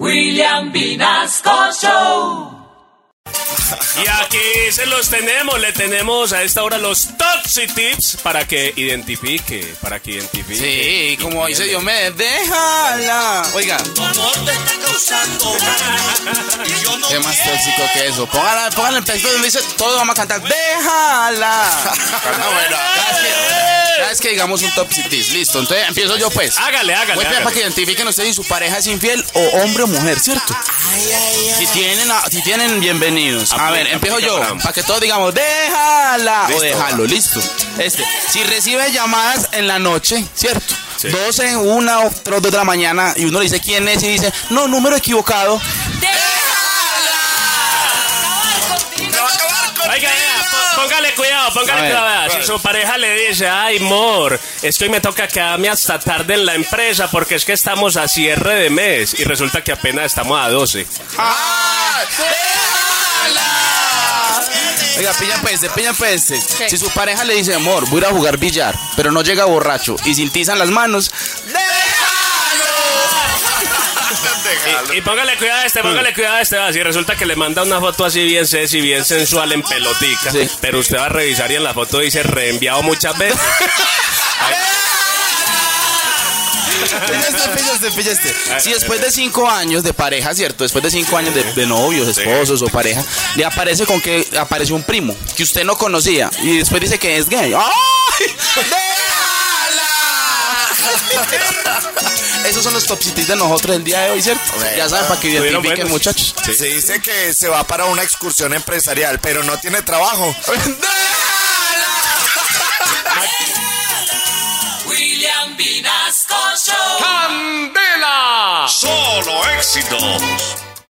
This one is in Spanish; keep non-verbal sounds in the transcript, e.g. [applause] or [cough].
William Vinasco Show. Y aquí se los tenemos, le tenemos a esta hora los Toxic Tips para que identifique, para que identifique. Sí, como dice Diomedes, déjala. Oiga, qué más tóxico que eso. Póngala, póngala el texto donde dice, todos vamos a cantar, déjala. No, [laughs] bueno, cada vez que, digamos un Toxic Tips, listo. Entonces empiezo yo pues. Hágale, hágale. Voy a para que identifiquen ustedes si su pareja es infiel o hombre o mujer, ¿cierto? Si tienen, a- si tienen, bienvenidos. A Aplica, ver, empiezo yo. para que todos digamos, déjala. Listo, o déjalo, listo. Este, si recibe llamadas en la noche, ¿cierto? Sí. 12, 1 o 2 de la mañana y uno le dice quién es y dice, no, número equivocado. Póngale cuidado, póngale A ver, cuidado. Si su pareja le dice, ay, mor, es que hoy me toca quedarme hasta tarde en la empresa porque es que estamos a cierre de mes y resulta que apenas estamos a 12. ¡Ah! ¡Déjala! Oiga, pillan pues, este, pillan pues. este. Si su pareja le dice, amor, voy a ir a jugar billar, pero no llega borracho y sin tiza en las Y, y póngale cuidado a este, póngale cuidado a este. va, Si resulta que le manda una foto así bien sexy, bien sensual en pelotica, Sí. pero usted va a revisar y en la foto dice reenviado muchas veces. Pilla este, pilla este, pilla este. Si después de cinco años de pareja, ¿cierto? Después de cinco años de, de novios, esposos o pareja, le aparece con que apareció un primo que usted no conocía y después dice que es gay. ¡Ay! [laughs] [laughs] Esos son los topsitis de nosotros el día de hoy, ¿cierto? Ya saben para que identifiquen, buenos. muchachos. Se dice que se va para una excursión empresarial, pero no tiene trabajo. [laughs] William Vinasco Show. ¡Candela! Solo éxitos.